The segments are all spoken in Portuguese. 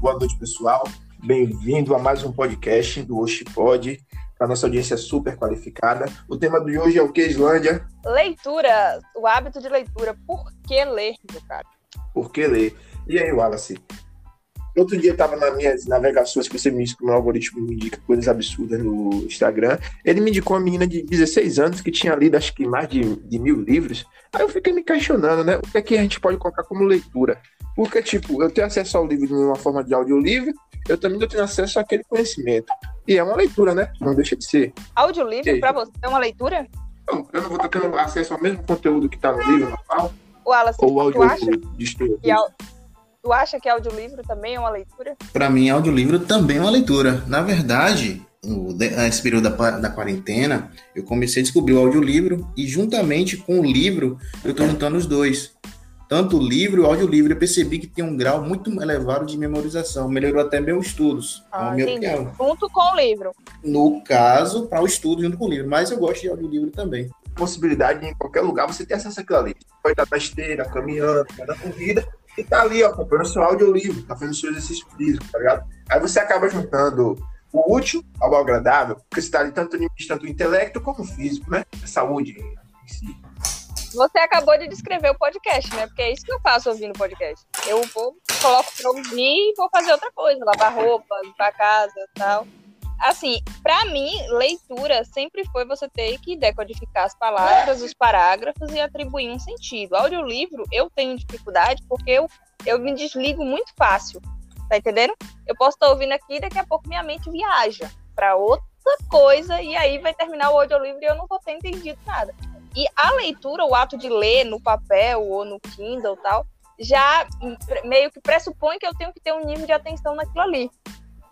Boa noite, pessoal. Bem-vindo a mais um podcast do Oxipod, para nossa audiência super qualificada. O tema de hoje é o que, Islândia? Leitura, o hábito de leitura. Por que ler, meu cara? Por que ler? E aí, Wallace? Outro dia eu estava nas minhas navegações que você me disse que o meu algoritmo me indica coisas absurdas no Instagram. Ele me indicou uma menina de 16 anos que tinha lido acho que mais de, de mil livros. Aí eu fiquei me questionando, né? O que é que a gente pode colocar como leitura? Porque, tipo, eu tenho acesso ao livro de uma forma de audiolivro, eu também tenho acesso àquele conhecimento. E é uma leitura, né? Não deixa de ser. Audiolivro para você é uma leitura? Não, eu não vou estar tendo acesso ao mesmo conteúdo que está no livro normal. O Wallace, ou audiolivro acha que, Tu acha que audiolivro também é uma leitura? Para mim, audiolivro também é uma leitura. Na verdade, nesse período da, da quarentena, eu comecei a descobrir o audiolivro e, juntamente com o livro, eu estou juntando os dois. Tanto o livro e o audiolivro, eu percebi que tem um grau muito elevado de memorização. Melhorou até meus estudos. Ah, minha opinião. Junto com o livro. No caso, para o estudo junto com o livro. Mas eu gosto de audiolivro também. Possibilidade de, em qualquer lugar, você ter acesso àquilo ali. Pode estar na esteira, caminhando, na corrida, e tá ali, ó, comprando seu audiolivro, tá fazendo seu exercício físico, tá ligado? Aí você acaba juntando o útil ao agradável, porque você tá ali tanto, tanto o intelecto como o físico, né? A saúde em si. Você acabou de descrever o podcast, né? Porque é isso que eu faço ouvindo podcast. Eu vou, coloco pra ouvir e vou fazer outra coisa, lavar roupa, limpar casa e tal assim, para mim, leitura sempre foi você ter que decodificar as palavras, os parágrafos e atribuir um sentido. Audiolivro, eu tenho dificuldade porque eu, eu me desligo muito fácil, tá entendendo? Eu posso estar ouvindo aqui e daqui a pouco minha mente viaja para outra coisa e aí vai terminar o audiolivro e eu não vou ter entendido nada. E a leitura, o ato de ler no papel ou no Kindle tal, já meio que pressupõe que eu tenho que ter um nível de atenção naquilo ali.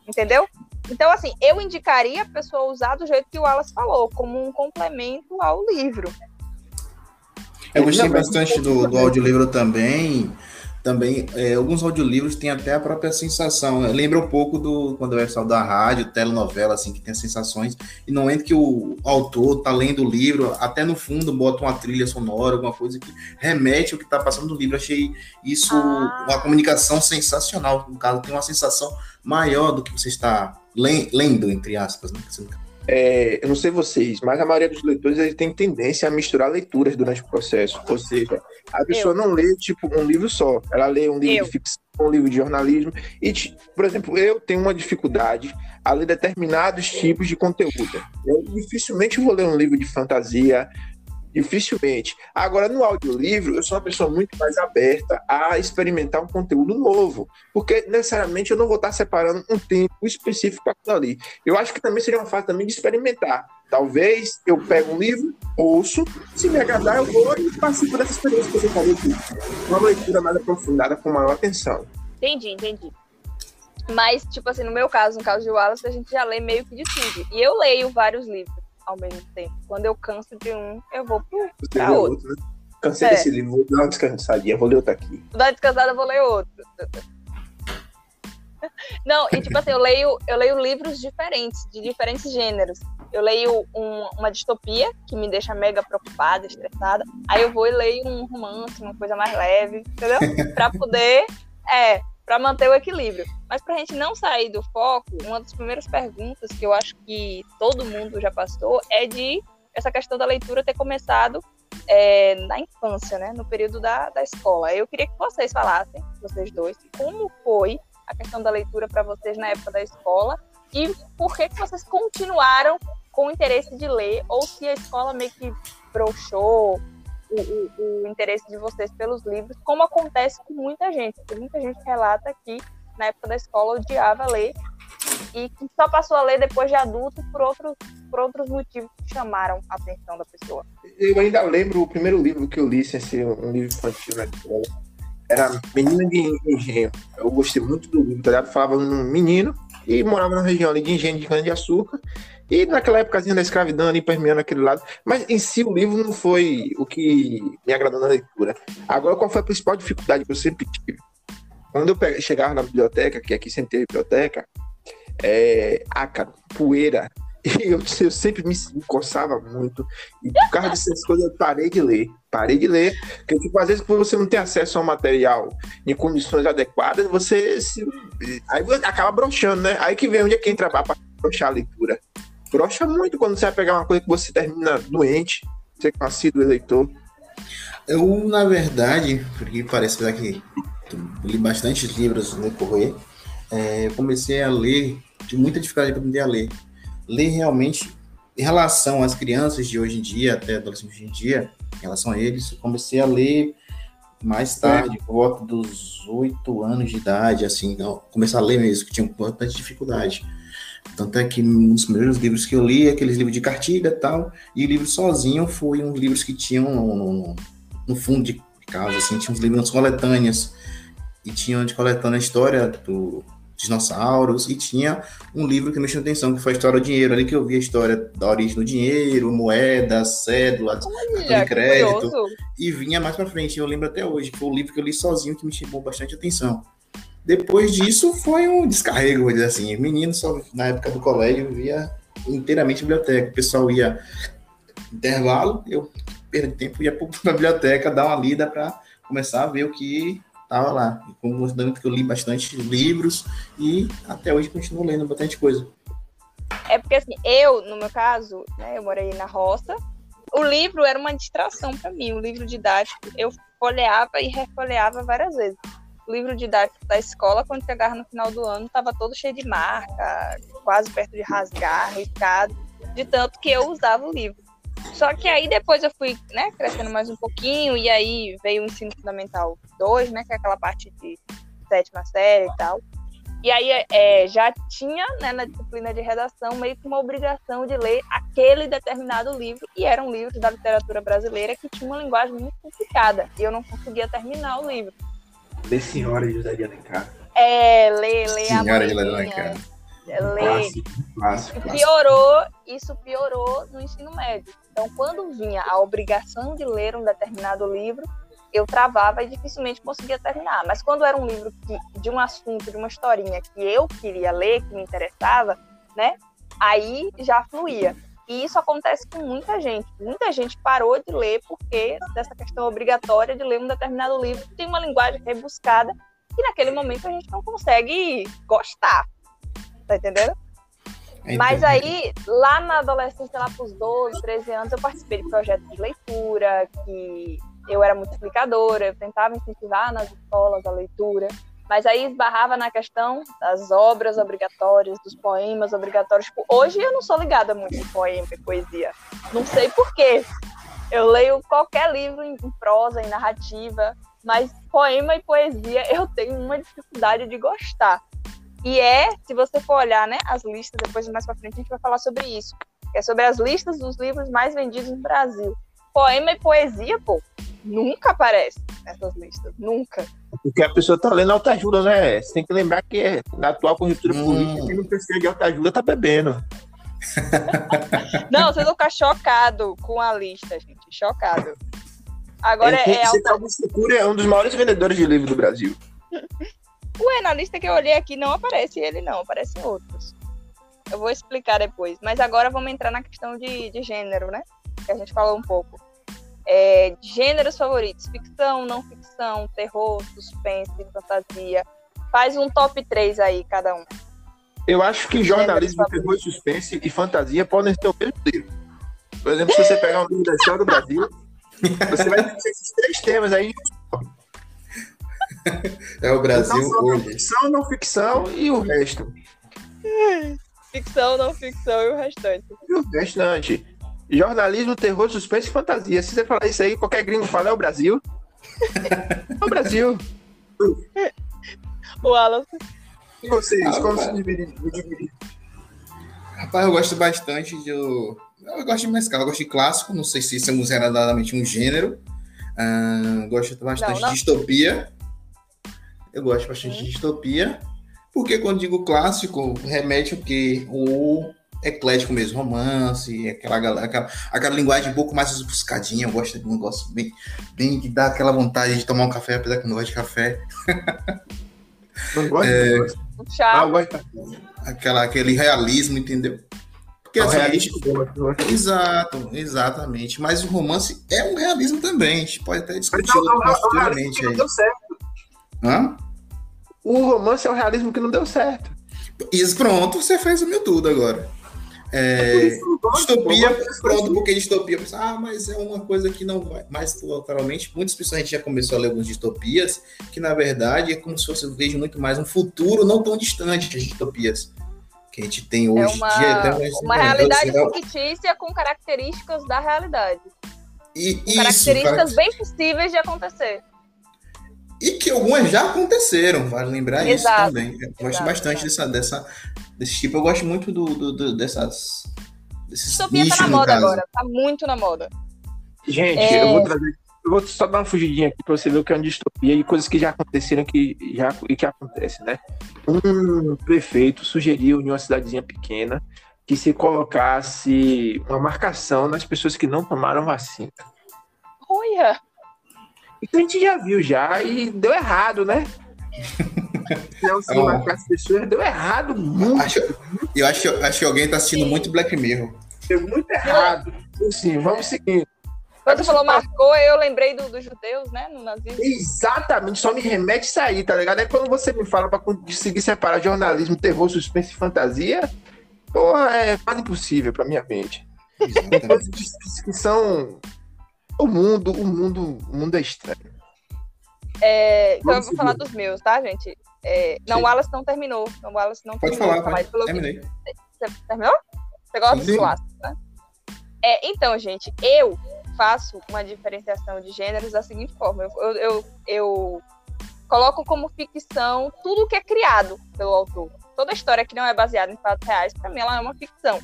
Entendeu? Então, assim, eu indicaria a pessoa usar do jeito que o Wallace falou, como um complemento ao livro. Eu gostei bastante do, do audiolivro também. Também, é, alguns audiolivros têm até a própria sensação. Lembra um pouco do quando eu da rádio, telenovela, assim, que tem as sensações. E não é que o autor tá lendo o livro, até no fundo bota uma trilha sonora, alguma coisa que remete ao que tá passando no livro. Achei isso ah. uma comunicação sensacional. No caso, tem uma sensação maior do que você está lendo, entre aspas, né? É, eu não sei vocês, mas a maioria dos leitores eles tem tendência a misturar leituras durante o processo. Ou seja, a pessoa eu. não lê tipo um livro só, ela lê um livro eu. de ficção, um livro de jornalismo. E, por exemplo, eu tenho uma dificuldade a ler determinados tipos de conteúdo. Eu dificilmente vou ler um livro de fantasia, Dificilmente. Agora, no audiolivro, eu sou uma pessoa muito mais aberta a experimentar um conteúdo novo, porque necessariamente eu não vou estar separando um tempo específico para ali. Eu acho que também seria uma fase também de experimentar. Talvez eu pegue um livro, ouço, se me agradar, eu vou e participo dessa experiência que você falou aqui. Uma leitura mais aprofundada, com maior atenção. Entendi, entendi. Mas, tipo assim, no meu caso, no caso de Wallace, a gente já lê meio que de tudo. E eu leio vários livros ao mesmo tempo. Quando eu canso de um, eu vou para outro. outro né? Cansei é. desse livro, vou dar uma descansadinha, vou ler outro aqui. Vou dar uma descansada, vou ler outro. Não, e tipo assim, eu leio, eu leio livros diferentes, de diferentes gêneros. Eu leio um, uma distopia, que me deixa mega preocupada, estressada. Aí eu vou e leio um romance, uma coisa mais leve, entendeu? Pra poder, é, para manter o equilíbrio. Mas para a gente não sair do foco, uma das primeiras perguntas que eu acho que todo mundo já passou é de essa questão da leitura ter começado é, na infância, né, no período da, da escola. Eu queria que vocês falassem, vocês dois, como foi a questão da leitura para vocês na época da escola e por que, que vocês continuaram com o interesse de ler ou se a escola meio que broxou o, o, o, interesse de vocês pelos livros, como acontece com muita gente. Tem muita gente relata que na época da escola odiava ler e que só passou a ler depois de adulto por outros, por outros motivos que chamaram a atenção da pessoa. Eu ainda lembro o primeiro livro que eu li, sem ser um livro infantil na escola, era Menina de Engenho. Eu gostei muito do livro, tá ligado? Falava num menino e morava na região ali de engenho de cana-de-açúcar e naquela época da escravidão ali, permeando aquele lado. Mas em si o livro não foi o que me agradou na leitura. Agora, qual foi a principal dificuldade que eu sempre tive? Quando eu chegava na biblioteca, que aqui sempre tem biblioteca, é, ácaro, poeira, eu, eu sempre me coçava muito. E por causa dessas coisas, eu parei de ler. Parei de ler. Porque, tipo, às vezes, você não tem acesso ao material em condições adequadas, você se. Aí acaba broxando, né? Aí que vem onde é que entra para broxar a leitura. Brocha muito quando você vai pegar uma coisa que você termina doente, você que é eleitor. Eu, na verdade, porque parece que li bastante livros no correr, é, comecei a ler, de muita dificuldade para aprender a ler. Ler realmente, em relação às crianças de hoje em dia, até adolescentes de hoje em dia, em relação a eles, comecei a ler mais tarde, por volta dos oito anos de idade, assim, começar a ler mesmo, que tinha bastante dificuldade. Tanto é que um dos primeiros livros que eu li, aqueles livros de cartilha e tal, e o livro sozinho foi um livros que tinham no, no, no fundo de casa, assim, tinha uns livros coletâneas, e tinha de coletando a história do dinossauros, e tinha um livro que me chamou atenção, que foi a história do dinheiro, ali que eu vi a história da origem do dinheiro, moeda, cédula, cartão de crédito, e vinha mais para frente, eu lembro até hoje, foi o livro que eu li sozinho que me chamou bastante atenção. Depois disso, foi um descarrego, vou dizer assim, menino só na época do colégio via inteiramente biblioteca, o pessoal ia intervalo, eu perdi tempo, ia para a biblioteca dar uma lida para começar a ver o que estava lá. E como que eu li bastante livros e até hoje continuo lendo bastante coisa. É porque assim, eu, no meu caso, né, eu morei na roça. O livro era uma distração para mim, o livro didático. Eu folheava e refolheava várias vezes. O livro didático da escola, quando chegava no final do ano, estava todo cheio de marca, quase perto de rasgar, riscado, de tanto que eu usava o livro. Só que aí depois eu fui, né, crescendo mais um pouquinho, e aí veio o ensino fundamental 2, né, que é aquela parte de sétima série e tal. E aí é, já tinha, né, na disciplina de redação, meio que uma obrigação de ler aquele determinado livro, e era um livro da literatura brasileira que tinha uma linguagem muito complicada, e eu não conseguia terminar o livro. Lê Senhora de José de Alencar. É, lê, lê Senhora a de Alencar. Lê. Clássico, piorou, isso piorou no ensino médio. Então, quando vinha a obrigação de ler um determinado livro, eu travava e dificilmente conseguia terminar. Mas quando era um livro que, de um assunto, de uma historinha que eu queria ler, que me interessava, né? Aí já fluía. E isso acontece com muita gente. Muita gente parou de ler porque dessa questão obrigatória de ler um determinado livro que tem uma linguagem rebuscada e naquele momento a gente não consegue gostar. Tá entendendo? É Mas aí, lá na adolescência, lá pros 12, 13 anos, eu participei de projetos de leitura, que eu era muito explicadora, eu tentava incentivar nas escolas a leitura, mas aí esbarrava na questão das obras obrigatórias, dos poemas obrigatórios. Tipo, hoje eu não sou ligada muito em poema e poesia. Não sei porquê. Eu leio qualquer livro em prosa, em narrativa, mas poema e poesia eu tenho uma dificuldade de gostar. E é, se você for olhar, né, as listas, depois mais para frente a gente vai falar sobre isso. Que é sobre as listas dos livros mais vendidos no Brasil. Poema e poesia, pô, nunca aparece nessas listas, nunca. Porque a pessoa tá lendo autoajuda, né? Você tem que lembrar que é, na atual conjuntura hum. política, quem não precisa de autoajuda tá bebendo. não, vocês vão ficar chocado com a lista, gente. Chocado. Agora é. é auto... é um dos maiores vendedores de livro do Brasil. Ué, na lista que eu olhei aqui não aparece ele, não, aparecem outros. Eu vou explicar depois. Mas agora vamos entrar na questão de, de gênero, né? Que a gente falou um pouco. É, gêneros favoritos: ficção, não ficção, terror, suspense, fantasia. Faz um top 3 aí, cada um. Eu acho que jornalismo, terror, suspense e fantasia podem ser o mesmo livro. Por exemplo, se você pegar um livro da história do Brasil, você vai ter esses três temas aí é o Brasil então, hoje. Ficção, não ficção e o resto. Ficção, não ficção e o restante. E o restante. Jornalismo, terror, suspense e fantasia. Se você falar isso aí, qualquer gringo fala é o Brasil. é o Brasil. o Alan. E vocês, ah, como se dividir? Rapaz, eu gosto bastante de. Eu gosto de mesclar, eu gosto de clássico, não sei se isso é consideradamente um gênero. Uh, gosto bastante não, não. de distopia. Eu gosto bastante de distopia, porque quando digo clássico, remete o quê? O eclético mesmo, romance, aquela, aquela, aquela linguagem um pouco mais buscadinha. Eu gosto de um negócio bem, bem que dá aquela vontade de tomar um café, apesar que não gosto de café. Não gosto? É, ah, gosto. Aquela, aquele realismo, entendeu? Porque, é assim, realista, gente... Exato, exatamente. Mas o romance é um realismo também. A gente pode até discutir futuramente aí. Deu certo. Hã? O romance é um realismo que não deu certo. Isso, pronto, você fez o meu tudo agora. É, é distopia, pronto, porque distopia, ah, mas é uma coisa que não vai. Mas, literalmente, muitas pessoas a gente já começou a ler algumas distopias, que na verdade é como se fosse, eu vejo muito mais um futuro não tão distante das distopias que a gente tem é hoje é uma, dia. Uma realidade fictícia com características da realidade. E, isso, características bem possíveis de acontecer. E que algumas já aconteceram, vale lembrar exato, isso também. Eu gosto bastante dessa, dessa, desse tipo. Eu gosto muito do, do, do dessas. Distopia tá na moda agora, tá muito na moda. Gente, é... eu vou trazer. Eu vou só dar uma fugidinha aqui pra você ver o que é uma distopia e coisas que já aconteceram que já, e que acontecem, né? Um prefeito sugeriu em uma cidadezinha pequena que se colocasse uma marcação nas pessoas que não tomaram vacina. Olha! Isso a gente já viu já e deu errado, né? Não, sim, oh. as pessoas deu errado muito. Acho, eu acho, acho que alguém tá assistindo muito Black Mirror. Deu muito errado. Sim, vamos seguir. Quando você falou marcou, eu lembrei dos do judeus, né? No nazismo. Exatamente, só me remete isso aí, tá ligado? É quando você me fala pra conseguir separar jornalismo, terror, suspense e fantasia, porra, é quase impossível pra minha mente. que são o mundo, o mundo, o mundo é estranho. É, então eu vou falar dos meus, tá, gente? É, não, o Wallace não terminou. Não, o Wallace não pode terminou. Falar, pode. Terminei. Você terminou? Você gosta dos clássicos, né? É, então, gente, eu faço uma diferenciação de gêneros da seguinte forma. Eu, eu, eu, eu coloco como ficção tudo que é criado pelo autor. Toda história que não é baseada em fatos reais, para mim, ela é uma ficção.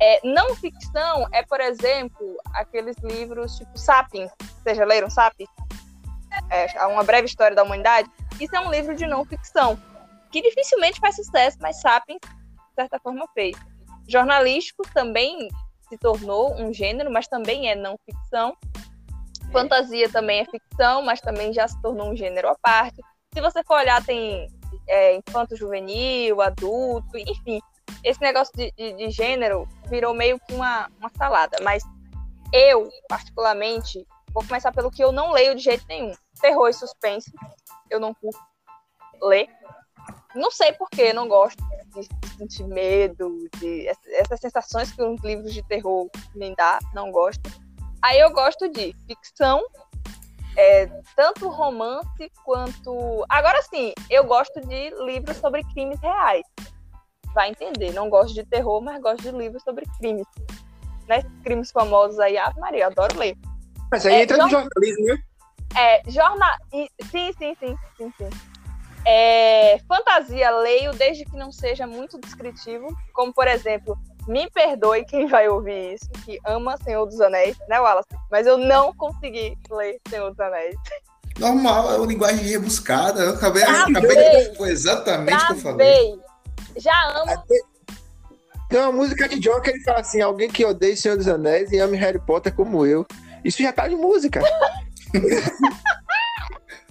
É, não ficção é, por exemplo, aqueles livros tipo Sapiens. Vocês já leram Sapiens? É, uma breve história da humanidade. Isso é um livro de não ficção, que dificilmente faz sucesso, mas Sapiens, de certa forma, fez. Jornalístico também se tornou um gênero, mas também é não ficção. Fantasia também é ficção, mas também já se tornou um gênero à parte. Se você for olhar, tem é, infanto juvenil, adulto, enfim esse negócio de, de, de, gênero virou meio que uma, uma salada. Mas eu, particularmente, vou começar pelo que eu não leio de jeito nenhum. Terror e suspense. Eu não curto ler. Não sei porquê, não gosto de sentir medo, de essas sensações que os livros de terror me dá, não gosto. Aí eu gosto de ficção, é, tanto romance quanto. Agora sim, eu gosto de livros sobre crimes reais vai entender. Não gosto de terror, mas gosto de livros sobre crimes. Né? Crimes famosos aí, Ave Maria, adoro ler. Mas aí é, entra no jornalismo, né? É, jornal... Sim, sim, sim, sim, sim. É, fantasia leio desde que não seja muito descritivo, como por exemplo, me perdoe quem vai ouvir isso, que ama Senhor dos Anéis, né, Wallace? Mas eu não consegui ler Senhor dos Anéis. Normal, é uma linguagem rebuscada. Eu acabei, acabei de... foi exatamente o que eu falei. Já amo. Tem uma música de John que ele fala assim: alguém que odeia Senhor dos Anéis e ame Harry Potter como eu. Isso já tá de música.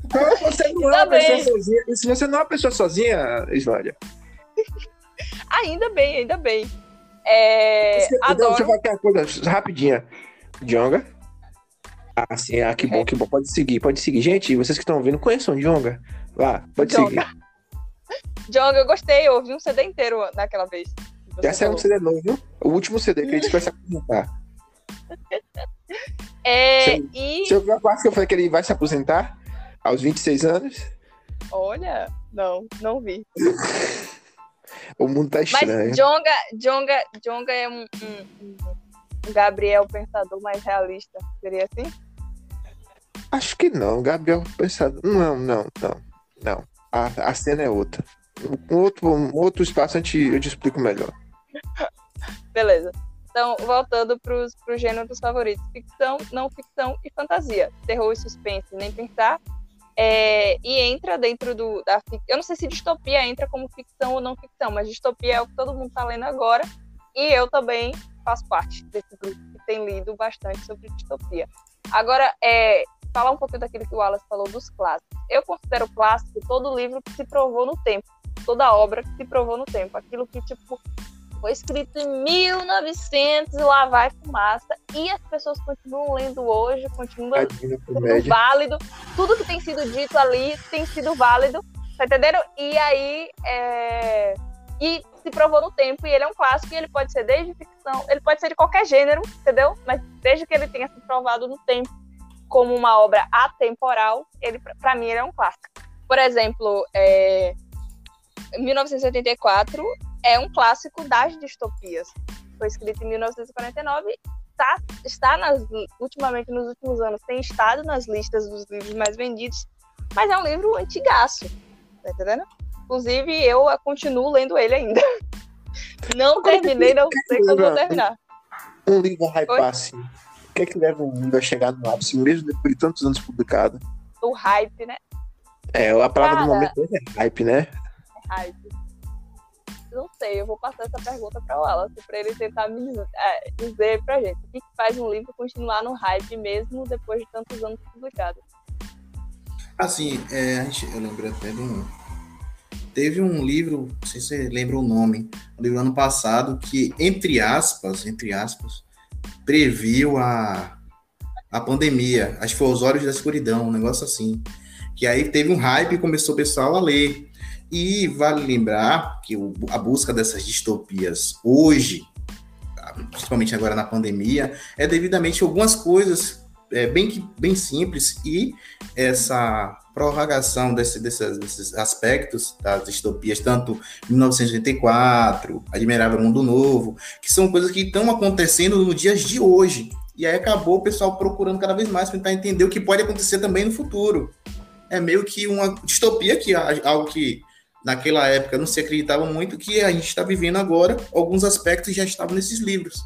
então, você não é uma pessoa sozinha. Se você não é uma pessoa sozinha, Islária. ainda bem, ainda bem. É, você, adoro... Deixa eu falar uma coisa rapidinha. Jonga. Ah, sim, ah, que bom, que bom. Pode seguir, pode seguir. Gente, vocês que estão ouvindo, conheçam Jonga. Lá, pode Jonga. seguir. Jong, eu gostei, eu ouvi um CD inteiro naquela vez. Já saiu um CD novo, viu? O último CD que a gente vai se aposentar. É, você, e... você ouviu a parte que eu falei que ele vai se aposentar aos 26 anos? Olha, não, não vi. o mundo tá estranho. Mas Jonga, Jonga, Jonga é um, um, um Gabriel pensador mais realista, seria assim? Acho que não, Gabriel pensador. Não, não, não, não. A, a cena é outra. Um outro, um outro espaço a gente, eu te explico melhor. Beleza. Então, voltando para os gêneros favoritos: ficção, não ficção e fantasia. Terror e suspense, nem pensar. É, e entra dentro do, da Eu não sei se distopia entra como ficção ou não ficção, mas distopia é o que todo mundo está lendo agora. E eu também faço parte desse grupo que tem lido bastante sobre distopia. Agora, é, falar um pouquinho daquilo que o Wallace falou dos clássicos. Eu considero clássico todo livro que se provou no tempo, toda obra que se provou no tempo, aquilo que tipo Foi escrito em 1900 e lá vai fumaça. E as pessoas continuam lendo hoje, continuam sendo válido. Tudo que tem sido dito ali tem sido válido. Tá entendendo? E aí. É... E se provou no tempo, e ele é um clássico, e ele pode ser desde ficção, ele pode ser de qualquer gênero, entendeu? Mas desde que ele tenha se provado no tempo como uma obra atemporal, ele para mim ele é um clássico. Por exemplo, é... 1984 é um clássico das distopias. Foi escrito em 1949, tá, está nas, ultimamente nos últimos anos tem estado nas listas dos livros mais vendidos, mas é um livro antigaço, tá entendendo? Inclusive eu continuo lendo ele ainda. Não terminei, não sei quando vou terminar. Um livro hype assim. O que é que leva um livro a chegar no ápice, mesmo depois de tantos anos publicado? O hype, né? É, a palavra Cara, do momento é hype, né? É hype. Não sei, eu vou passar essa pergunta para o Wallace, para ele tentar me é, dizer pra gente o que, que faz um livro continuar no hype mesmo depois de tantos anos publicado. Assim, é, a gente, eu lembro até de um. Teve um livro, não sei se você lembra o nome, um livro ano passado, que, entre aspas, entre aspas, previu a, a pandemia. Acho que foi Os Olhos da Escuridão, um negócio assim. Que aí teve um hype e começou o pessoal a ler. E vale lembrar que o, a busca dessas distopias hoje, principalmente agora na pandemia, é devidamente algumas coisas é, bem, bem simples e essa prorrogação desse, desses, desses aspectos das distopias, tanto 1984, Admirável Mundo Novo, que são coisas que estão acontecendo nos dias de hoje. E aí acabou o pessoal procurando cada vez mais tentar entender o que pode acontecer também no futuro. É meio que uma distopia, que algo que naquela época não se acreditava muito, que a gente está vivendo agora, alguns aspectos já estavam nesses livros.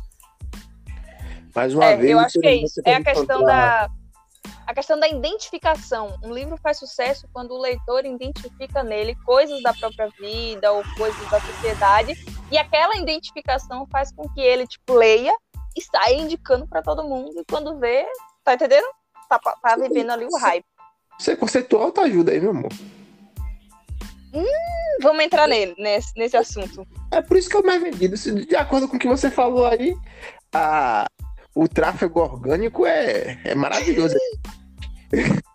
Mais uma é, vez. Eu acho que é isso. É a questão da a questão da identificação. Um livro faz sucesso quando o leitor identifica nele coisas da própria vida ou coisas da sociedade, e aquela identificação faz com que ele tipo leia e saia indicando para todo mundo, e quando vê, tá entendendo? Tá, tá vivendo ali o hype. É conceitual tá ajuda aí, meu amor. Hum, vamos entrar nele, nesse, nesse assunto. É por isso que é o mais vendido. De acordo com o que você falou aí, a, o tráfego orgânico é, é maravilhoso.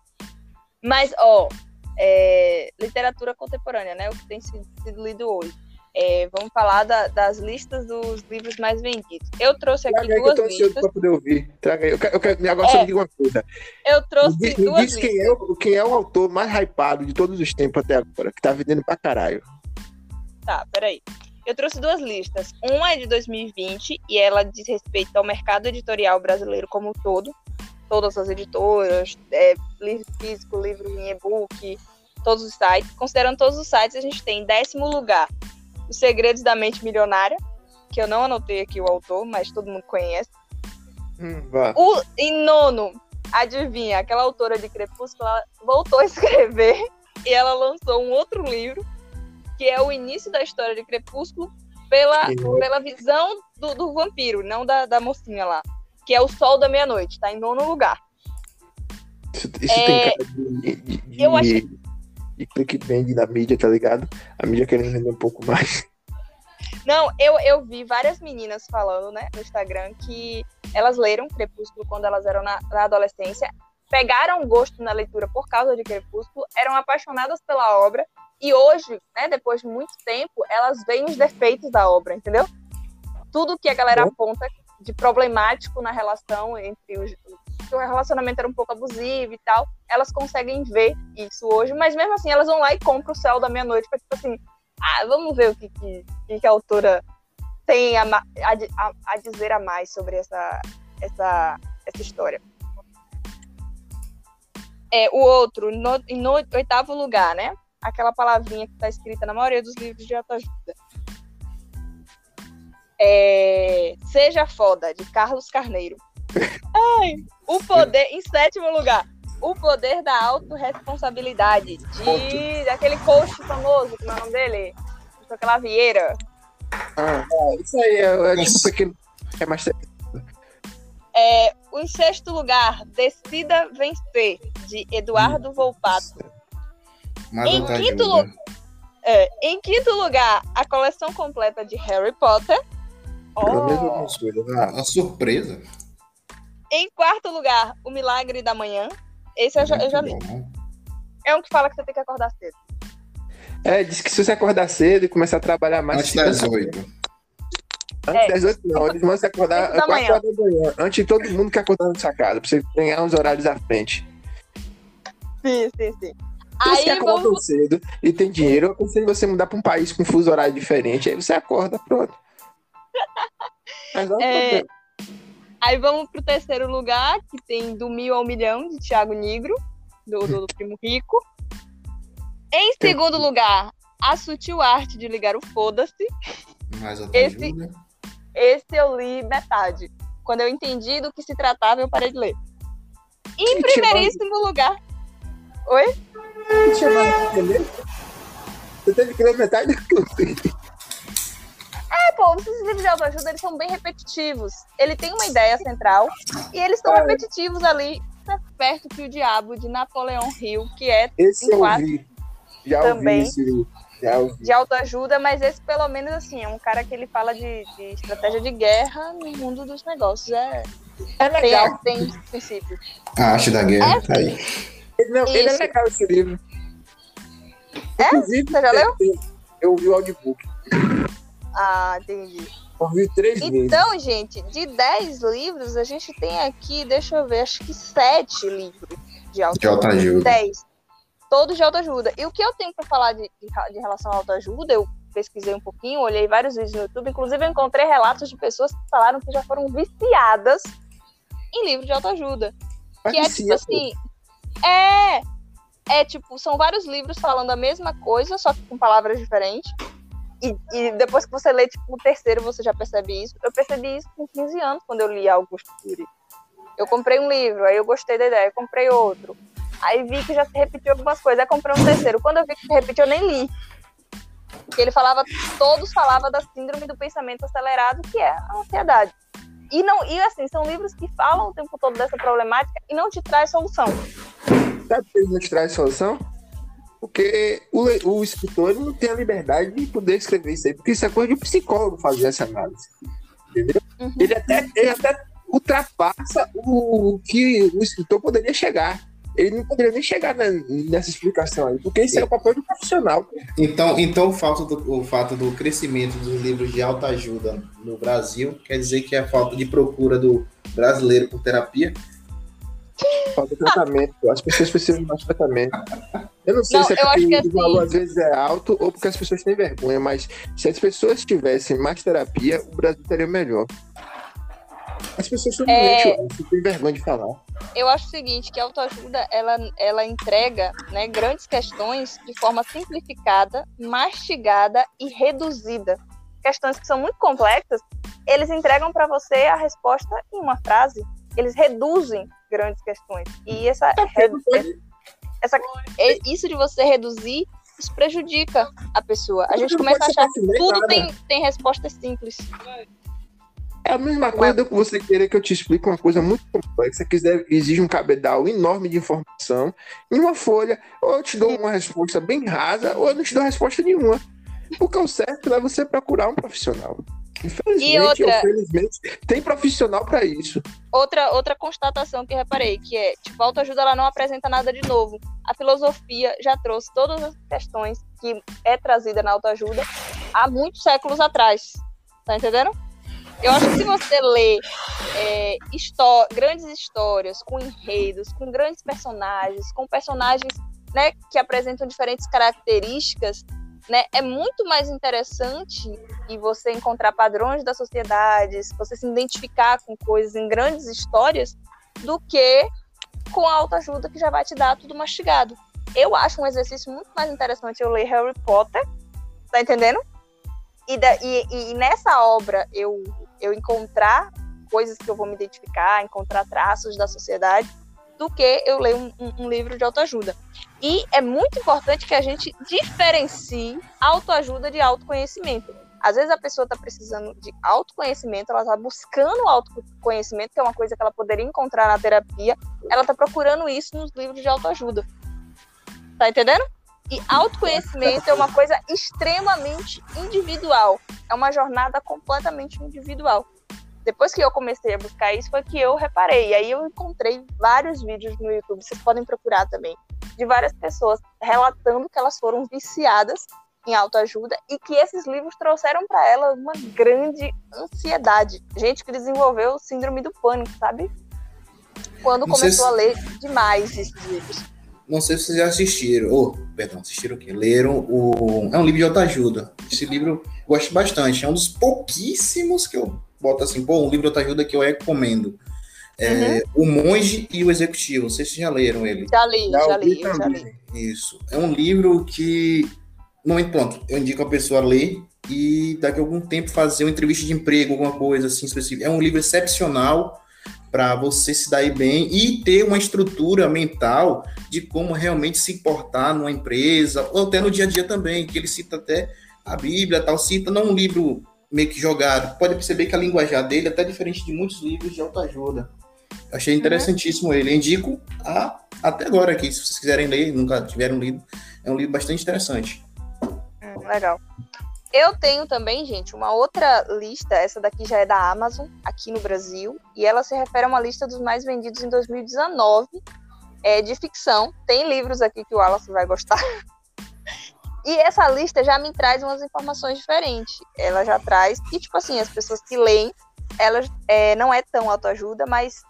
Mas, ó, é, literatura contemporânea, né? O que tem sido, sido lido hoje. É, vamos falar da, das listas dos livros mais vendidos. Eu trouxe aqui Traga duas aí que eu listas. Pra poder ouvir. Traga aí. Eu quero, eu quero, agora é, você me diga uma coisa. Eu trouxe me, duas me diz listas. Quem é, quem é o autor mais hypado de todos os tempos até agora, que tá vendendo pra caralho. Tá, peraí. Eu trouxe duas listas. Uma é de 2020 e ela diz respeito ao mercado editorial brasileiro como um todo. Todas as editoras, é, livro físico, livro em e-book, todos os sites. Considerando todos os sites, a gente tem em décimo lugar Os Segredos da Mente Milionária, que eu não anotei aqui o autor, mas todo mundo conhece. Hum, o, em nono, adivinha, aquela autora de Crepúsculo voltou a escrever e ela lançou um outro livro que é o início da história de Crepúsculo pela, pela visão do, do vampiro, não da, da mocinha lá. Que é o Sol da Meia-Noite, tá em nono lugar. Isso, isso é, tem cara de, de, de, eu acho... de clickbait da mídia, tá ligado? A mídia querendo vender um pouco mais. Não, eu, eu vi várias meninas falando, né, no Instagram, que elas leram Crepúsculo quando elas eram na, na adolescência, pegaram gosto na leitura por causa de Crepúsculo, eram apaixonadas pela obra e hoje, né, depois de muito tempo, elas veem os defeitos da obra, entendeu? Tudo que a galera aponta de problemático na relação entre os que o relacionamento era um pouco abusivo e tal, elas conseguem ver isso hoje, mas mesmo assim elas vão lá e compram o céu da meia-noite para tipo assim, ah, vamos ver o que, que, que a autora tem a, a, a, dizer a mais sobre essa, essa, essa história. É, o outro, no, no oitavo lugar, né? aquela palavrinha que está escrita na maioria dos livros de autoajuda. É... Seja Foda, de Carlos Carneiro. Ai, o poder, em sétimo lugar, o poder da autorresponsabilidade, de daquele coach famoso, como é o nome dele? Aquela Vieira. Ah, isso aí é, é tipo pequeno. É mais. É, em sexto lugar, Decida Vencer, de Eduardo Volpato. Em quinto, é, em quinto lugar, a coleção completa de Harry Potter. Pelo menos algumas coisas. Uma surpresa. Em quarto lugar, O Milagre da Manhã. Esse eu já, eu já li. É um que fala que você tem que acordar cedo. É, diz que se você acordar cedo e começar a trabalhar mais. Antes das oito. Antes das oito, não. Eles mandam você acordar 4 manhã. horas da manhã. Antes de todo mundo que acordar na sua casa. Pra você ganhar uns horários à frente. Sim, sim, sim. Se você Aí acorda vamos. cedo e tem dinheiro, eu aconselho você mudar pra um país com fuso horário diferente. Aí você acorda, pronto. Mas É, Aí vamos pro terceiro lugar, que tem Do Mil ao Milhão, de Thiago Negro, do, do, do Primo Rico. Em segundo lugar, A Sutil Arte de Ligar o Foda-se. Esse- ajuda. Esse eu li metade. Quando eu entendi do que se tratava, eu parei de ler. Em Que primeiríssimo lugar. Oi? Você teve que ler metade do que eu li. É, pô, esses livros de autoajuda, eles são bem repetitivos. Ele tem uma ideia central e eles são É. repetitivos ali. Tá perto que o Diabo, de Napoleão Hill, que é Esse Em eu quatro ouvi. Já ouvi também. livro. Já ouvi. de autoajuda, mas esse pelo menos assim, é um cara que ele fala de, de estratégia de guerra no mundo dos negócios. É, É legal. tem princípios. A arte da guerra. tá aí. Ele, não, ele é legal esse livro. É? Inclusive, Você já leu? Eu ouvi o audiobook. Ah, entendi. Ouvi três vezes. Então, gente, de 10 livros, a gente tem aqui, deixa eu ver, acho que 7 livros de De autoajuda. autoajuda. 10. Todos de autoajuda. E o que eu tenho pra falar de, de, de relação à autoajuda, eu pesquisei um pouquinho, olhei vários vídeos no YouTube, inclusive eu encontrei relatos de pessoas que falaram que já foram viciadas em livros de autoajuda. Mas que é tipo assim. É. É tipo, são vários livros falando a mesma coisa, só que com palavras diferentes. E, e depois que você lê, tipo, o terceiro, você já percebe isso. Eu percebi isso com 15 anos, quando eu li Augusto Cury. Eu comprei um livro, aí eu gostei da ideia, comprei outro. Aí vi que já se repetiu algumas coisas, aí comprei um terceiro. Quando eu vi que se repetiu, eu nem li. Porque ele falava, todos falavam da síndrome do pensamento acelerado, que é a ansiedade. E, não, e assim, são livros que falam o tempo todo dessa problemática e não te traz solução. Sabe que ele não te traz solução? Porque o, o escritor não tem a liberdade de poder escrever isso aí, porque isso é coisa de um psicólogo fazer essa análise. Entendeu? Uhum. Ele, até, ele até ultrapassa o que o escritor poderia chegar. Ele não poderia nem chegar na- nessa explicação aí, porque isso é o papel do profissional. Então, então o, fato do, o fato do crescimento dos livros de autoajuda no Brasil quer dizer que a falta de procura do brasileiro por terapia. Falta tratamento. As pessoas precisam de mais tratamento. Eu não sei Não, se é porque que o assim- valor às vezes é alto ou porque as pessoas têm vergonha, mas se as pessoas tivessem mais terapia, o Brasil teria melhor. As pessoas são É. doentes, você tem vergonha de falar. Eu acho o seguinte, que a autoajuda, ela, ela entrega né, grandes questões de forma simplificada, mastigada e reduzida. Questões que são muito complexas, eles entregam para você a resposta em uma frase. Eles reduzem grandes questões. E essa, redu- essa, e- isso de você reduzir, isso prejudica a pessoa. A gente começa a achar que tudo tem, tem respostas simples. É a mesma coisa que você querer que eu te explique uma coisa muito complexa, que exige- exige um cabedal enorme de informação em uma folha. Ou eu te dou uma resposta bem rasa, ou eu não te dou resposta nenhuma. Porque o certo é você procurar um profissional. Infelizmente, E outra- tem profissional para isso. Outra, outra constatação que reparei, que é, tipo, a autoajuda ela não apresenta nada de novo. A filosofia já trouxe todas as questões que é trazida na autoajuda há muitos séculos atrás. Tá entendendo? Eu acho que se você lê é, histó- grandes histórias, com enredos, com grandes personagens, com personagens né, que apresentam diferentes características, né, é muito mais interessante e você encontrar padrões da sociedade, você se identificar com coisas em grandes histórias, do que com a autoajuda que já vai te dar tudo mastigado. Eu acho um exercício muito mais interessante eu ler Harry Potter, tá entendendo? E, da- e- e nessa obra eu, eu encontrar coisas que eu vou me identificar, encontrar traços da sociedade, do que eu ler um, um- um livro de autoajuda. E é muito importante que a gente diferencie autoajuda de autoconhecimento. Às vezes a pessoa está precisando de autoconhecimento, ela está buscando autoconhecimento, que é uma coisa que ela poderia encontrar na terapia, ela está procurando isso nos livros de autoajuda. Tá entendendo? E autoconhecimento é uma coisa extremamente individual. É uma jornada completamente individual. Depois que eu comecei a buscar isso, foi que eu reparei. E aí eu encontrei vários vídeos no YouTube, vocês podem procurar também, de várias pessoas relatando que elas foram viciadas em autoajuda e que esses livros trouxeram para elas uma grande ansiedade. Gente que desenvolveu síndrome do pânico, sabe? Quando Não começou se... a ler demais esses livros. Não sei se vocês já assistiram, ou, oh, perdão, assistiram o quê? Leram o. É um livro de autoajuda. Esse livro eu gosto bastante. É um dos pouquíssimos que eu boto assim, pô, um livro de autoajuda que eu recomendo. É, uhum. O Monge e o Executivo. Não sei se já leram ele. Já li, já, já li, já li. Isso. É um livro que. Momento pronto, eu indico a pessoa a ler e daqui a algum tempo fazer uma entrevista de emprego, alguma coisa assim específica. É um livro excepcional para você se dar bem e ter uma estrutura mental de como realmente se portar numa empresa, ou até no dia a dia também, que ele cita até a Bíblia, tal, cita não um livro meio que jogado. Pode perceber que a linguajar dele é até diferente de muitos livros de autoajuda. Achei interessantíssimo uhum. ele. indico a, até agora aqui, se vocês quiserem ler, nunca tiveram lido. É um livro bastante interessante. Hum, legal. Eu tenho também, gente, uma outra lista. Essa daqui já é da Amazon, aqui no Brasil. E ela se refere a uma lista dos mais vendidos em 2019 é, de ficção. Tem livros aqui que o Wallace vai gostar. E essa lista já me traz umas informações diferentes. Ela já traz. E, tipo assim, as pessoas que leem, elas é, não é tão autoajuda, mas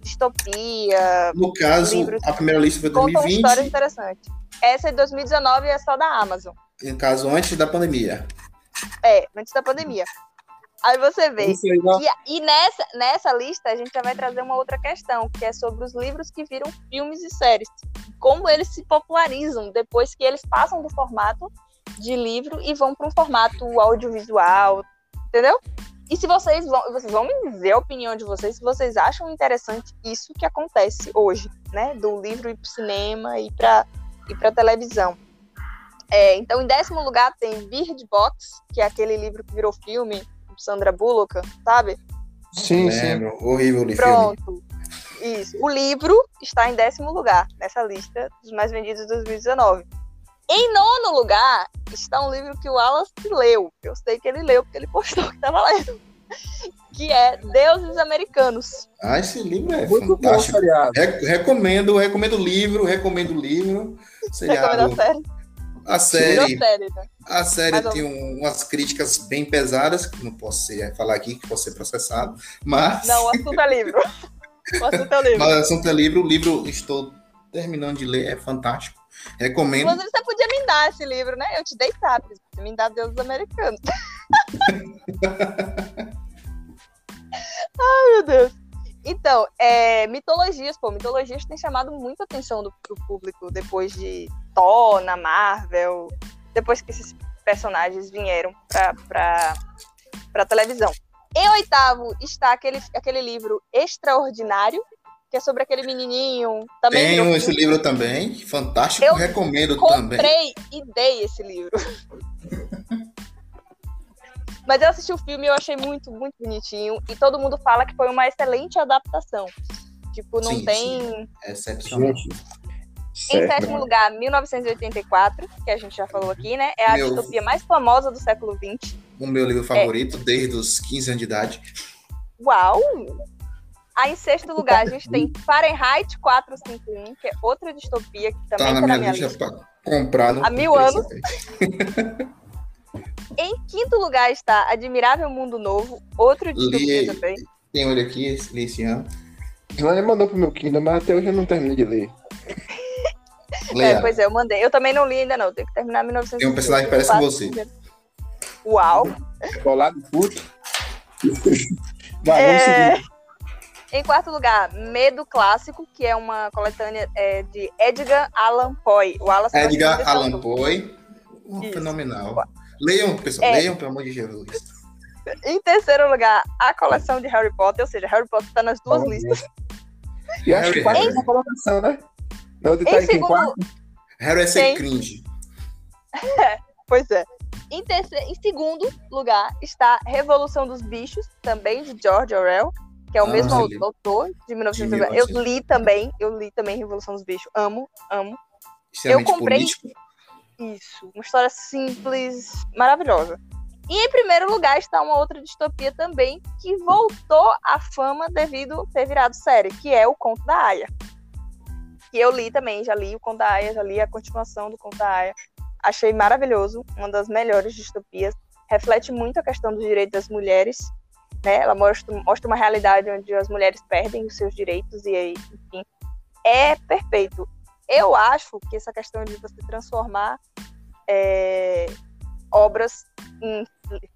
distopia. No caso, livros, a primeira lista foi 2020. histórias interessantes. Essa é de 2019 é só da Amazon. No caso, antes da pandemia. É, antes da pandemia. Aí você vê. E, e, nessa, nessa lista a gente já vai trazer uma outra questão, que é sobre os livros que viram filmes e séries. Como eles se popularizam depois que eles passam do formato de livro e vão para um formato audiovisual, entendeu? E se vocês vão, vocês vão me dizer a opinião de vocês, se vocês acham interessante isso que acontece hoje, né? Do livro ir para o cinema e para e para televisão. É, então, em décimo lugar tem Bird Box, que é aquele livro que virou filme, Sandra Bullock, sabe? Sim, sim. Horrível o Pronto. Isso. O livro está em décimo lugar nessa lista dos mais vendidos de 2019. Em nono lugar está um livro que o Wallace leu. Eu sei que ele leu porque ele postou que estava lendo. Que é Deuses Americanos. Ah, esse livro é Muito fantástico. Bom, Re recomendo, recomendo o livro, recomendo o livro. Seriado. Recomendo a série. A série, série né? a série tem um, umas críticas bem pesadas, que não posso ser, falar aqui, que posso ser processado, mas... Não, o assunto é livro. O assunto é livro. Mas o assunto é livro. O livro estou terminando de ler, é fantástico. Recomendo. Inclusive, você podia me dar esse livro, né? Eu te dei sabe, você me dá Deus Americanos. Ai, meu Deus. Então, é, mitologias, pô, mitologias tem chamado muita atenção do, do público depois de Thor, na Marvel, depois que esses personagens vieram pra, pra, pra televisão. Em oitavo está aquele, aquele livro Extraordinário, que é sobre aquele menininho. Também Tenho esse livro também, fantástico, eu recomendo também. Comprei e dei esse livro. Mas eu assisti o filme e eu achei muito, muito bonitinho. E todo mundo fala que foi uma excelente adaptação. Tipo, não sim, tem. Sim. É excepcional. Em sétimo lugar, 1984, que a gente já falou aqui, né? É a meu... distopia mais famosa do século XX. O meu livro favorito é... desde os 15 anos de idade. Uau! Aí, em sexto lugar, a gente tem Fahrenheit 451, que é outra distopia que também tá, tá na, minha, minha lista. lista. Comprar, Há mil anos. em quinto lugar está Admirável Mundo Novo, outro distopia li, também. Tem olho aqui, li esse ano. Ela mandou pro meu Kindle, mas até hoje eu não terminei de ler. É, pois é, eu mandei. Eu também não li ainda não, tenho que terminar 1900. Tem um personagem que parece com você. Uau! Colado puto. Vai, é... Em quarto lugar, Medo Clássico, que é uma coletânea é, de Edgar Allan Poe. O Wallace Edgar Allan Poe, oh, fenomenal. Leiam, pessoal, é. leiam, pelo amor de Jesus. Em terceiro lugar, a coleção de Harry Potter, ou seja, Harry Potter está nas duas oh, listas. E acho que quase em... colocação, né? Não, em segundo... Harry é ser cringe. É, pois é. Em, terceiro, em segundo lugar está Revolução dos Bichos, também de George Orwell, que é o ah, mesmo autor de 1950. Eu li também, eu li também Revolução dos Bichos. Amo, amo. Eu comprei. Político. Isso, uma história simples, maravilhosa. E em primeiro lugar está uma outra distopia também, que voltou à fama devido ter virado série, que é o Conto da Aya. Que eu li também, já li o Conto da Aya, já li a continuação do Conto da Aya. Achei maravilhoso, uma das melhores distopias. Reflete muito a questão dos direitos das mulheres. Né? Ela mostra, mostra uma realidade onde as mulheres perdem os seus direitos e aí, enfim, é perfeito. Eu acho que essa questão de você transformar é, obras em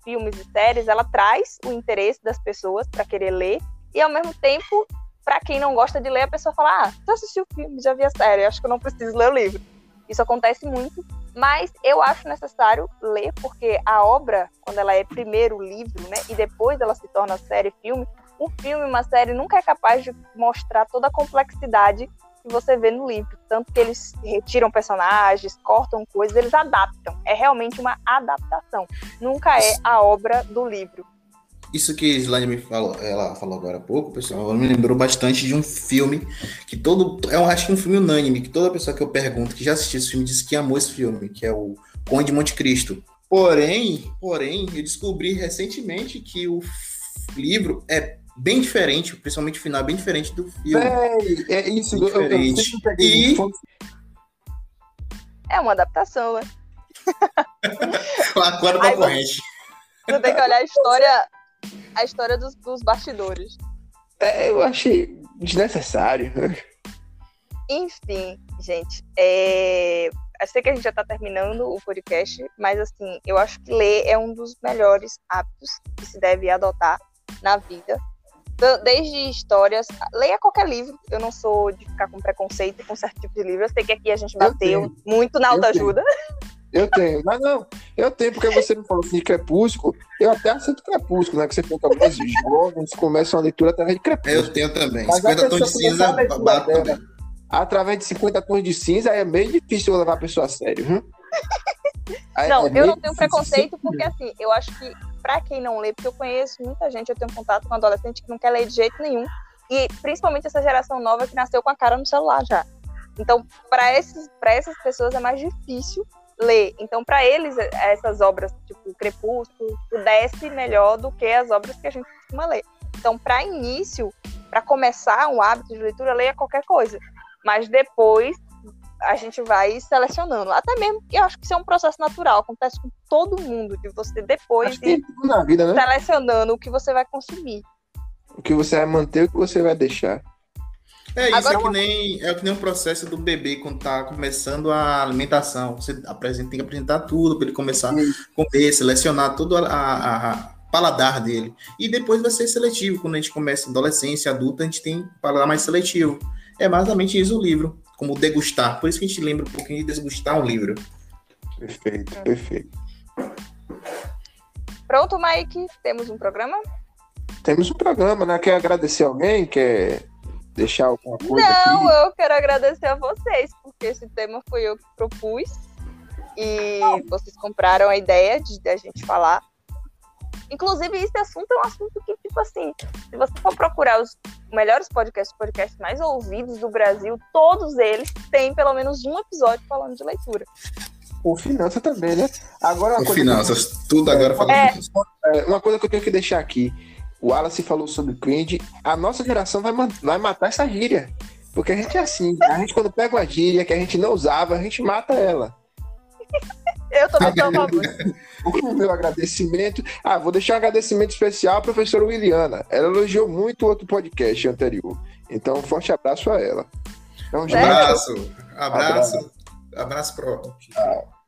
filmes e séries, ela traz o interesse das pessoas para querer ler e ao mesmo tempo, para quem não gosta de ler, a pessoa fala: "Ah, já assisti o filme, já vi a série, acho que eu não preciso ler o livro". Isso acontece muito, mas eu acho necessário ler porque a obra, quando ela é primeiro livro, né, e depois ela se torna série, filme, um filme, uma série nunca é capaz de mostrar toda a complexidade que você vê no livro. Tanto que eles retiram personagens, cortam coisas, eles adaptam. É realmente uma adaptação. Nunca é a obra do livro. Isso que Slane me falou, ela falou agora há pouco, pessoal, me lembrou bastante de um filme que todo. É um, acho que um filme unânime, que toda pessoa que eu pergunto que já assistiu esse filme diz que amou esse filme, que é o Conde de Monte Cristo. Porém, porém, eu descobri recentemente que o livro é bem diferente, principalmente o final é bem diferente do filme. É, é isso, bem diferente. Eu, eu e... É uma adaptação, né? a corda da corrente. Você tem que olhar a história, a história dos, dos bastidores. É, eu achei desnecessário. Enfim, gente, é... eu sei que a gente já está terminando o podcast, mas assim, eu acho que ler é um dos melhores hábitos que se deve adotar na vida desde histórias, leia qualquer livro. Eu não sou de ficar com preconceito com certo tipo de livro. Eu sei que aqui a gente bateu muito na autoajuda. Eu tenho, mas não, eu tenho, porque você me falou assim de crepúsculo, eu até aceito crepúsculo, né? Que você conta alguns jovens começam a leitura através de crepúsculo. Eu tenho também. Mas 50 tons de cinza, dela, através de 50 tons de cinza, é bem difícil levar a pessoa a sério. Hum? não, é eu não tenho preconceito, porque assim, eu acho que para quem não lê, porque eu conheço muita gente, eu tenho contato com adolescente que não quer ler de jeito nenhum, e principalmente essa geração nova que nasceu com a cara no celular já. Então, para essas pessoas é mais difícil ler. Então, para eles, essas obras, tipo Crepúsculo, desce melhor do que as obras que a gente costuma ler. Então, para início, para começar um hábito de leitura, leia qualquer coisa. Mas depois a gente vai selecionando. Até mesmo, eu acho que isso é um processo natural, acontece com todo mundo, de você depois vida, né? selecionando o que você vai consumir. O que você vai manter o que você vai deixar. É isso, Agora, é, que nem, é que nem um processo do bebê quando tá começando a alimentação. Você apresenta, tem que apresentar tudo para ele começar a comer, selecionar todo a, a, a, paladar dele. E depois vai ser seletivo. Quando a gente começa adolescência, adulta, a gente tem paladar mais seletivo. É basicamente isso o livro como degustar. Por isso que a gente lembra um pouquinho de degustar um livro. Perfeito, perfeito. Pronto, Mike? Temos um programa? Temos um programa, né? Quer agradecer alguém? Quer deixar alguma coisa? Não, aqui? eu quero agradecer a vocês, porque esse tema foi eu que propus. E vocês compraram a ideia de, de a gente falar. Inclusive, esse assunto é um assunto que, tipo assim, se você for procurar os melhores podcasts, podcasts mais ouvidos do Brasil, todos eles têm pelo menos um episódio falando de leitura. O finança também, né? Agora o finanças, que... tudo agora falando é... é... Uma coisa que eu tenho que deixar aqui. O Wallace falou sobre cringe. A nossa geração vai, vai matar essa gíria. Porque a gente é assim. A gente, quando pega uma gíria que a gente não usava, a gente mata ela. Eu também sou a favor. O meu agradecimento. Ah, vou deixar um agradecimento especial à professora Williana. Ela elogiou muito o outro podcast anterior. Então, um forte abraço a ela. Então, abraço, abraço, abraço, abraço pro. Tchau.